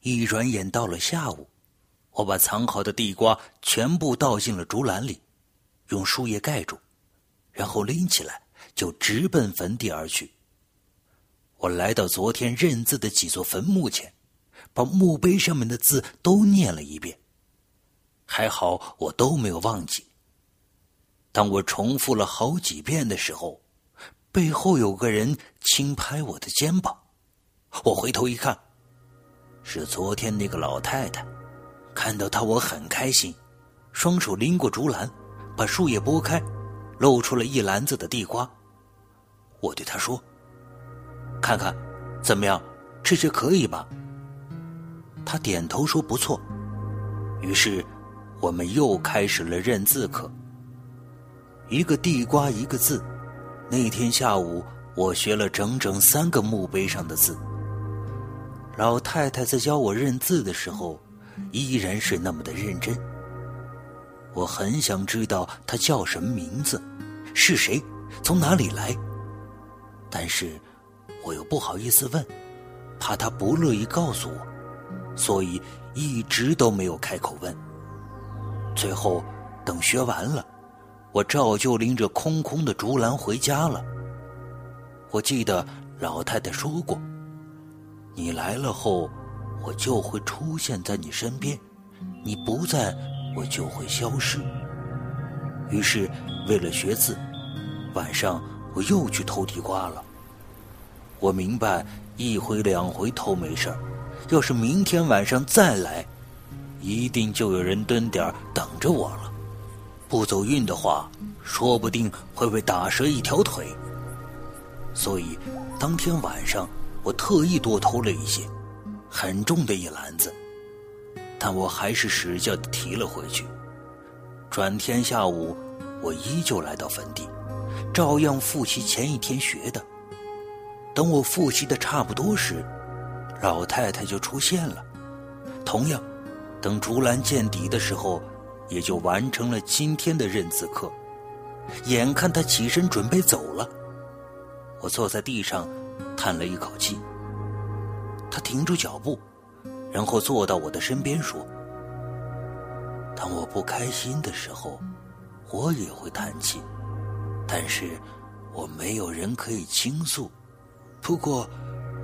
一转眼到了下午，我把藏好的地瓜全部倒进了竹篮里，用树叶盖住，然后拎起来就直奔坟地而去。我来到昨天认字的几座坟墓前，把墓碑上面的字都念了一遍。还好我都没有忘记。当我重复了好几遍的时候，背后有个人轻拍我的肩膀。我回头一看，是昨天那个老太太。看到她，我很开心，双手拎过竹篮，把树叶拨开，露出了一篮子的地瓜。我对她说。看看，怎么样？这些可以吧？他点头说不错。于是，我们又开始了认字课。一个地瓜一个字。那天下午，我学了整整三个墓碑上的字。老太太在教我认字的时候，依然是那么的认真。我很想知道她叫什么名字，是谁，从哪里来。但是。我又不好意思问，怕他不乐意告诉我，所以一直都没有开口问。最后，等学完了，我照旧拎着空空的竹篮回家了。我记得老太太说过：“你来了后，我就会出现在你身边；你不在，我就会消失。”于是，为了学字，晚上我又去偷地瓜了。我明白，一回两回偷没事要是明天晚上再来，一定就有人蹲点等着我了。不走运的话，说不定会被打折一条腿。所以，当天晚上我特意多偷了一些，很重的一篮子，但我还是使劲的提了回去。转天下午，我依旧来到坟地，照样复习前一天学的。等我复习的差不多时，老太太就出现了。同样，等竹篮见底的时候，也就完成了今天的认字课。眼看她起身准备走了，我坐在地上，叹了一口气。他停住脚步，然后坐到我的身边说：“当我不开心的时候，我也会叹气，但是我没有人可以倾诉。”不过，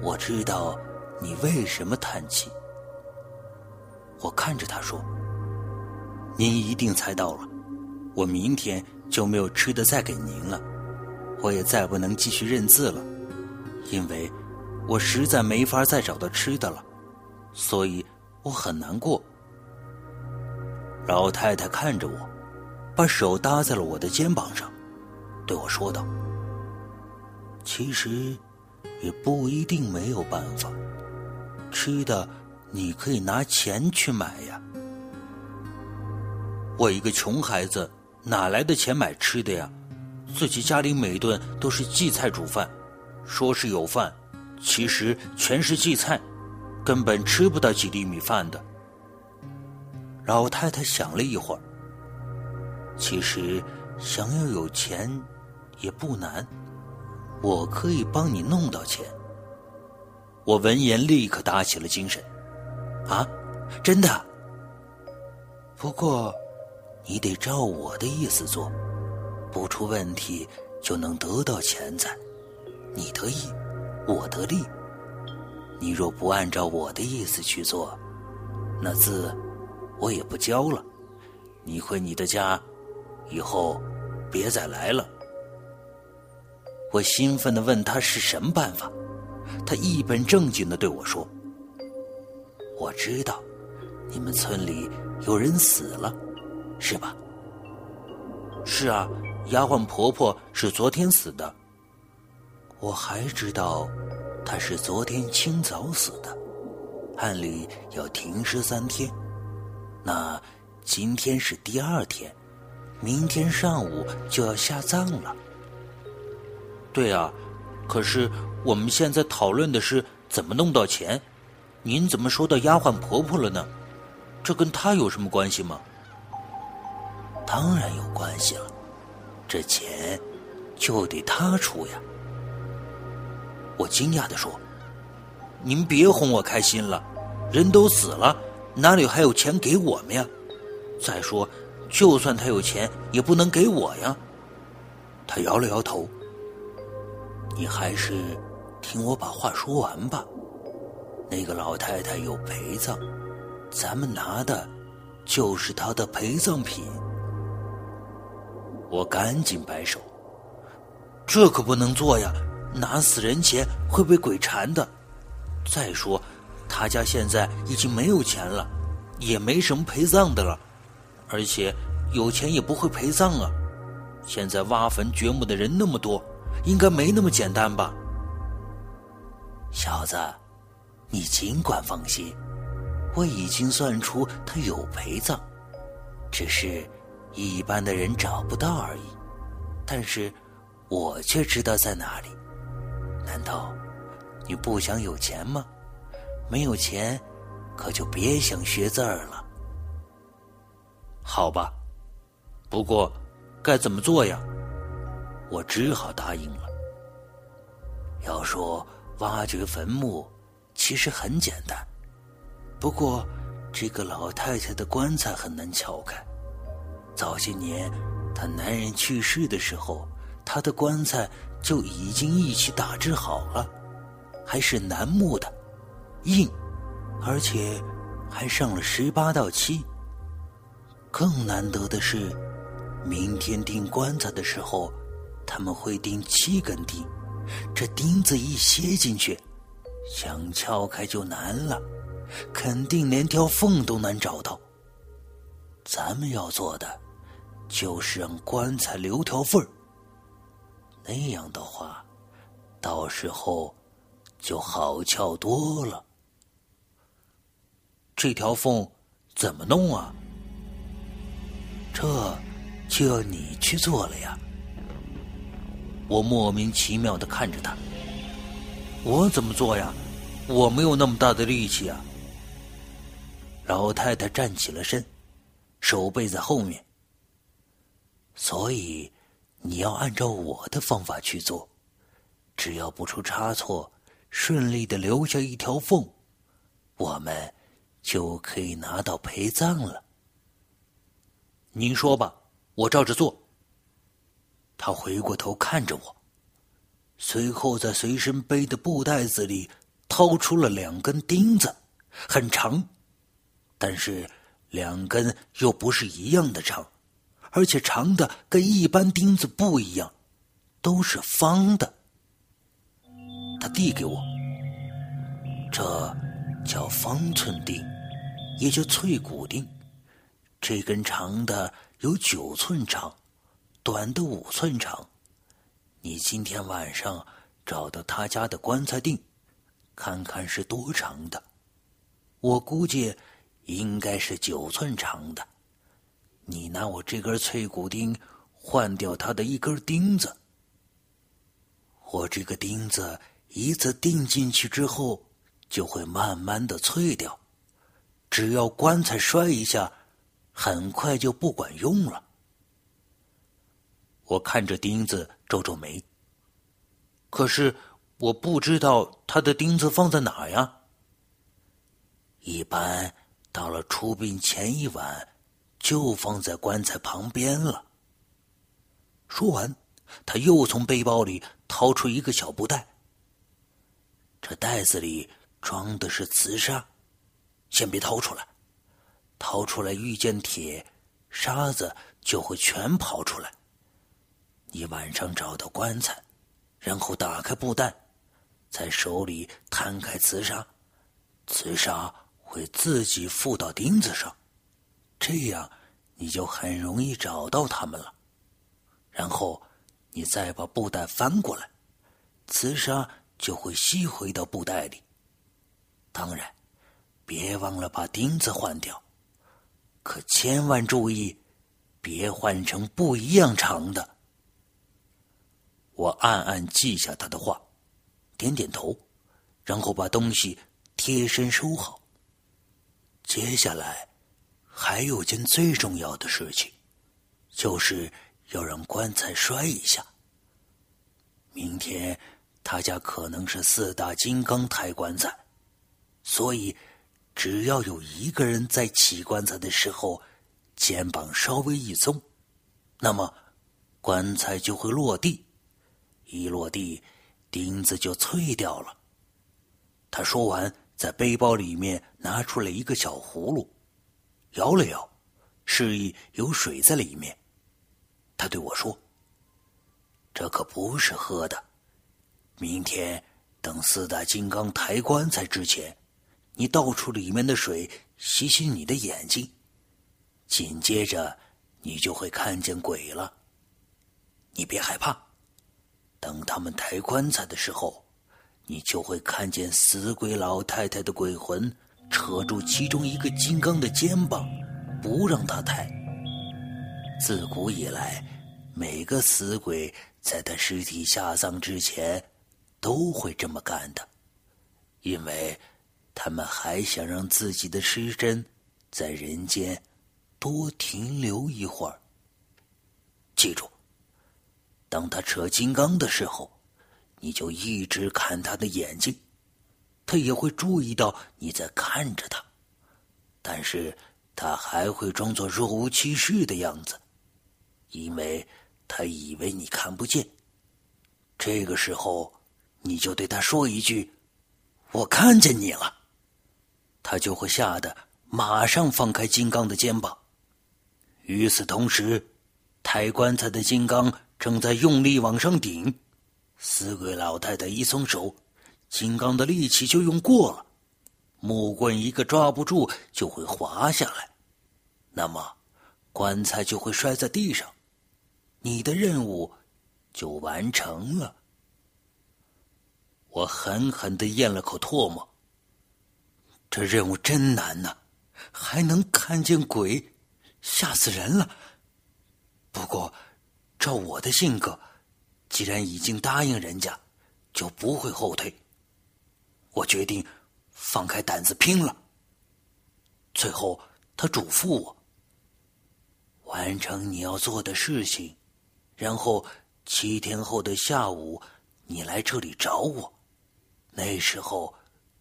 我知道你为什么叹气。我看着他说：“您一定猜到了，我明天就没有吃的再给您了，我也再不能继续认字了，因为我实在没法再找到吃的了，所以我很难过。”老太太看着我，把手搭在了我的肩膀上，对我说道：“其实。”也不一定没有办法，吃的你可以拿钱去买呀。我一个穷孩子，哪来的钱买吃的呀？自己家里每顿都是荠菜煮饭，说是有饭，其实全是荠菜，根本吃不到几粒米饭的。老太太想了一会儿，其实想要有钱也不难。我可以帮你弄到钱。我闻言立刻打起了精神，啊，真的。不过，你得照我的意思做，不出问题就能得到钱财。你得意，我得利。你若不按照我的意思去做，那字我也不教了。你回你的家，以后别再来了。我兴奋的问他是什么办法，他一本正经的对我说：“我知道，你们村里有人死了，是吧？”“是啊，丫鬟婆婆是昨天死的。”“我还知道，她是昨天清早死的，按理要停尸三天，那今天是第二天，明天上午就要下葬了。”对啊，可是我们现在讨论的是怎么弄到钱，您怎么说到丫鬟婆婆了呢？这跟她有什么关系吗？当然有关系了，这钱就得她出呀。我惊讶的说：“您别哄我开心了，人都死了，哪里还有钱给我们呀？再说，就算他有钱，也不能给我呀。他摇了摇头。你还是听我把话说完吧。那个老太太有陪葬，咱们拿的就是她的陪葬品。我赶紧摆手，这可不能做呀！拿死人钱会被鬼缠的。再说，他家现在已经没有钱了，也没什么陪葬的了，而且有钱也不会陪葬啊。现在挖坟掘墓的人那么多。应该没那么简单吧，小子，你尽管放心，我已经算出他有陪葬，只是一般的人找不到而已。但是，我却知道在哪里。难道你不想有钱吗？没有钱，可就别想学字儿了。好吧，不过该怎么做呀？我只好答应了。要说挖掘坟墓，其实很简单，不过这个老太太的棺材很难撬开。早些年，她男人去世的时候，他的棺材就已经一起打制好了，还是楠木的，硬，而且还上了十八道漆。更难得的是，明天钉棺材的时候。他们会钉七根钉，这钉子一楔进去，想撬开就难了，肯定连条缝都难找到。咱们要做的，就是让棺材留条缝儿。那样的话，到时候就好撬多了。这条缝怎么弄啊？这就要你去做了呀。我莫名其妙的看着他，我怎么做呀？我没有那么大的力气啊！老太太站起了身，手背在后面。所以你要按照我的方法去做，只要不出差错，顺利的留下一条缝，我们就可以拿到陪葬了。您说吧，我照着做。他回过头看着我，随后在随身背的布袋子里掏出了两根钉子，很长，但是两根又不是一样的长，而且长的跟一般钉子不一样，都是方的。他递给我，这叫方寸钉，也叫脆骨钉，这根长的有九寸长。短的五寸长，你今天晚上找到他家的棺材钉，看看是多长的。我估计应该是九寸长的。你拿我这根脆骨钉换掉他的一根钉子。我这个钉子一次钉进去之后，就会慢慢的脆掉，只要棺材摔一下，很快就不管用了。我看着钉子，皱皱眉。可是我不知道他的钉子放在哪呀。一般到了出殡前一晚，就放在棺材旁边了。说完，他又从背包里掏出一个小布袋。这袋子里装的是瓷沙，先别掏出来，掏出来遇见铁沙子就会全跑出来。你晚上找到棺材，然后打开布袋，在手里摊开瓷沙，瓷沙会自己附到钉子上，这样你就很容易找到它们了。然后你再把布袋翻过来，磁沙就会吸回到布袋里。当然，别忘了把钉子换掉，可千万注意，别换成不一样长的。我暗暗记下他的话，点点头，然后把东西贴身收好。接下来，还有件最重要的事情，就是要让棺材摔一下。明天他家可能是四大金刚抬棺材，所以只要有一个人在起棺材的时候，肩膀稍微一松，那么棺材就会落地，一落地，钉子就脆掉了。他说完，在背包里面拿出了一个小葫芦，摇了摇，示意有水在里面。他对我说：“这可不是喝的，明天等四大金刚抬棺材之前。”你倒出里面的水，洗洗你的眼睛，紧接着你就会看见鬼了。你别害怕，等他们抬棺材的时候，你就会看见死鬼老太太的鬼魂扯住其中一个金刚的肩膀，不让他抬。自古以来，每个死鬼在他尸体下葬之前都会这么干的，因为。他们还想让自己的尸身在人间多停留一会儿。记住，当他扯金刚的时候，你就一直看他的眼睛，他也会注意到你在看着他，但是他还会装作若无其事的样子，因为他以为你看不见。这个时候，你就对他说一句：“我看见你了。”他就会吓得马上放开金刚的肩膀。与此同时，抬棺材的金刚正在用力往上顶。死鬼老太太一松手，金刚的力气就用过了，木棍一个抓不住就会滑下来，那么棺材就会摔在地上，你的任务就完成了。我狠狠的咽了口唾沫。这任务真难呐，还能看见鬼，吓死人了。不过，照我的性格，既然已经答应人家，就不会后退。我决定放开胆子拼了。最后，他嘱咐我：完成你要做的事情，然后七天后的下午，你来这里找我。那时候。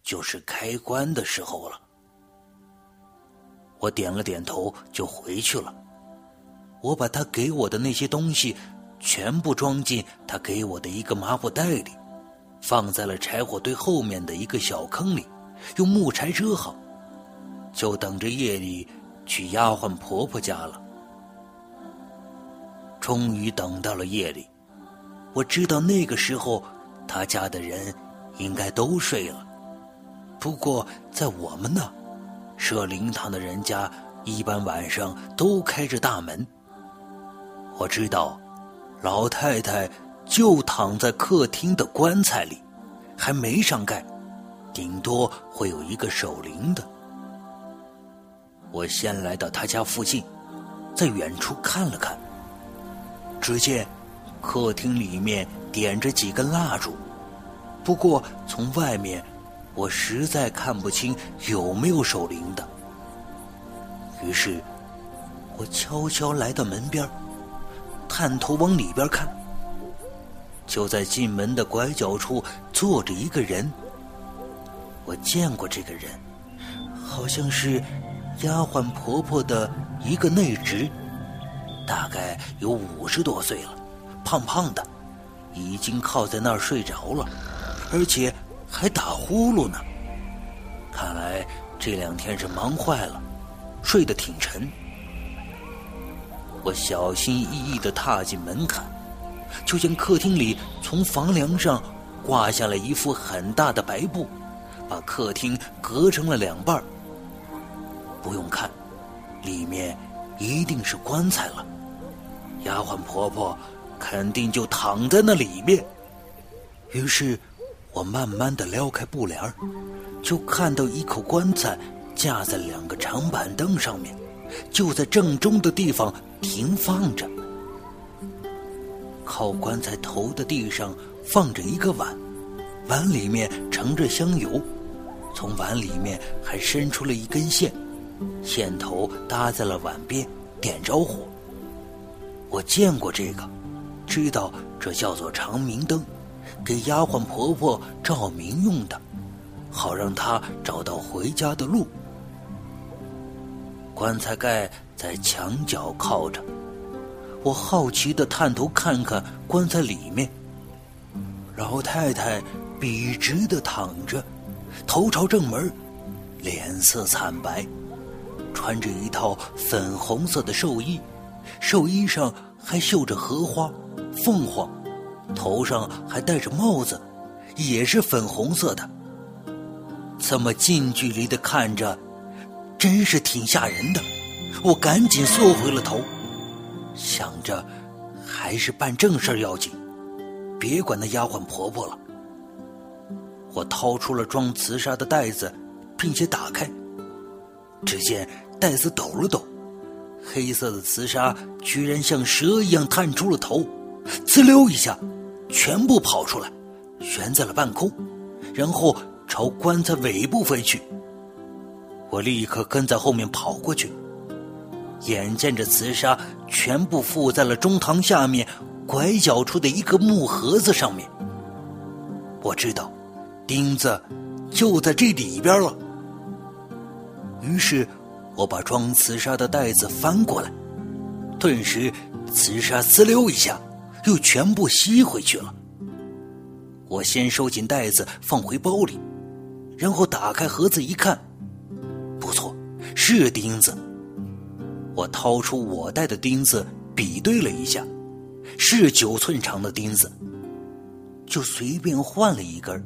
就是开棺的时候了。我点了点头，就回去了。我把他给我的那些东西全部装进他给我的一个麻布袋里，放在了柴火堆后面的一个小坑里，用木柴遮好，就等着夜里去丫鬟婆婆家了。终于等到了夜里，我知道那个时候他家的人应该都睡了。不过，在我们那，设灵堂的人家一般晚上都开着大门。我知道，老太太就躺在客厅的棺材里，还没上盖，顶多会有一个守灵的。我先来到他家附近，在远处看了看，只见客厅里面点着几根蜡烛，不过从外面。我实在看不清有没有守灵的，于是，我悄悄来到门边，探头往里边看。就在进门的拐角处坐着一个人，我见过这个人，好像是丫鬟婆婆的一个内侄，大概有五十多岁了，胖胖的，已经靠在那儿睡着了，而且。还打呼噜呢，看来这两天是忙坏了，睡得挺沉。我小心翼翼的踏进门槛，就见客厅里从房梁上挂下了一副很大的白布，把客厅隔成了两半不用看，里面一定是棺材了，丫鬟婆婆肯定就躺在那里面。于是。我慢慢的撩开布帘就看到一口棺材架在两个长板凳上面，就在正中的地方停放着。靠棺材头的地上放着一个碗，碗里面盛着香油，从碗里面还伸出了一根线，线头搭在了碗边，点着火。我见过这个，知道这叫做长明灯。给丫鬟婆婆照明用的，好让她找到回家的路。棺材盖在墙角靠着，我好奇的探头看看棺材里面。老太太笔直的躺着，头朝正门，脸色惨白，穿着一套粉红色的寿衣，寿衣上还绣着荷花、凤凰，头上还戴着帽子，也是粉红色的。这么近距离的看着，真是挺吓人的。我赶紧缩回了头，想着还是办正事要紧，别管那丫鬟婆婆了。我掏出了装瓷砂的袋子，并且打开，只见袋子抖了抖，黑色的瓷砂居然像蛇一样探出了头，呲溜一下，全部跑出来，悬在了半空，然后。朝棺材尾部飞去，我立刻跟在后面跑过去。眼见着瓷砂全部附在了中堂下面拐角处的一个木盒子上面，我知道钉子就在这里边了。于是，我把装瓷砂的袋子翻过来，顿时瓷砂滋溜一下，又全部吸回去了。我先收紧袋子，放回包里。然后打开盒子一看，不错，是钉子。我掏出我带的钉子比对了一下，是九寸长的钉子，就随便换了一根，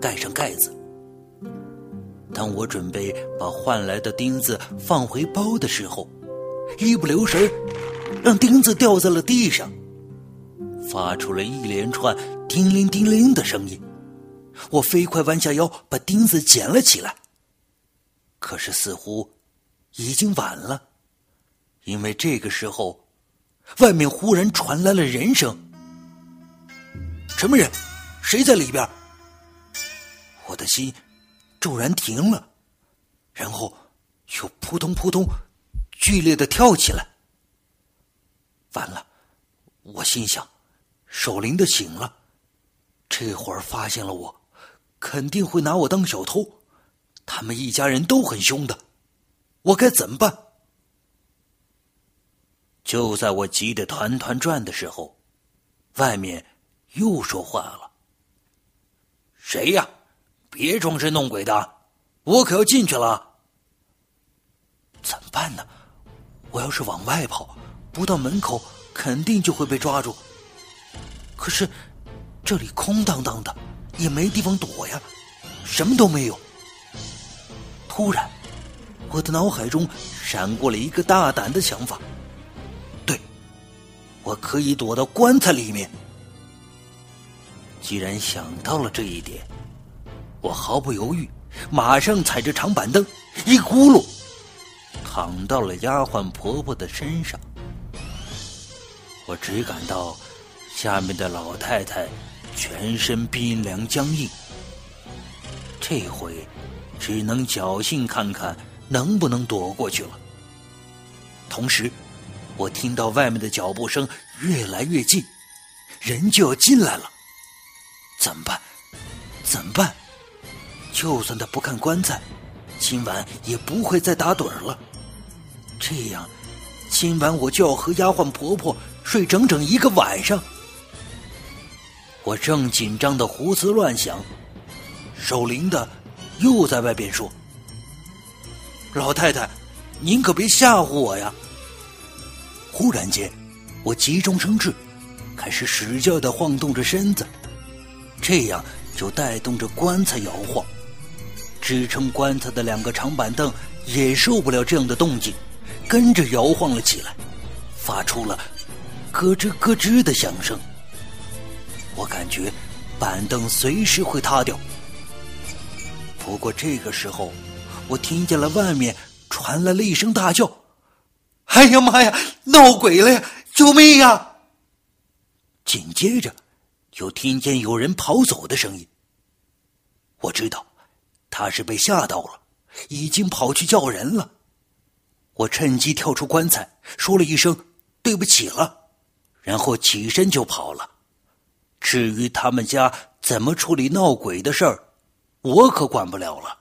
盖上盖子。当我准备把换来的钉子放回包的时候，一不留神，让钉子掉在了地上，发出了一连串叮铃叮铃的声音。我飞快弯下腰，把钉子捡了起来。可是似乎已经晚了，因为这个时候，外面忽然传来了人声：“什么人？谁在里边？”我的心骤然停了，然后又扑通扑通剧烈的跳起来。完了，我心想：守灵的醒了，这会儿发现了我。肯定会拿我当小偷，他们一家人都很凶的，我该怎么办？就在我急得团团转的时候，外面又说话了：“谁呀？别装神弄鬼的，我可要进去了。”怎么办呢？我要是往外跑，不到门口，肯定就会被抓住。可是这里空荡荡的。也没地方躲呀，什么都没有。突然，我的脑海中闪过了一个大胆的想法。我可以躲到棺材里面。既然想到了这一点，我毫不犹豫，马上踩着长板凳，一咕噜躺到了丫鬟婆婆的身上。我只感到下面的老太太。全身冰凉僵硬，这回只能侥幸看看能不能躲过去了。同时，我听到外面的脚步声越来越近，人就要进来了。怎么办？怎么办？就算他不看棺材，今晚也不会再打盹了。这样，今晚我就要和丫鬟婆婆睡整整一个晚上。我正紧张的胡思乱想，守灵的又在外边说：“老太太，您可别吓唬我呀！”忽然间，我急中生智，开始使劲的晃动着身子，这样就带动着棺材摇晃。支撑棺材的两个长板凳也受不了这样的动静，跟着摇晃了起来，发出了咯吱咯吱的响声。我感觉板凳随时会塌掉。不过这个时候，我听见了外面传来了一声大叫：“哎呀妈呀，闹鬼了呀！救命呀！”紧接着，就听见有人跑走的声音。我知道他是被吓到了，已经跑去叫人了。我趁机跳出棺材，说了一声“对不起了”，然后起身就跑了。至于他们家怎么处理闹鬼的事儿，我可管不了了。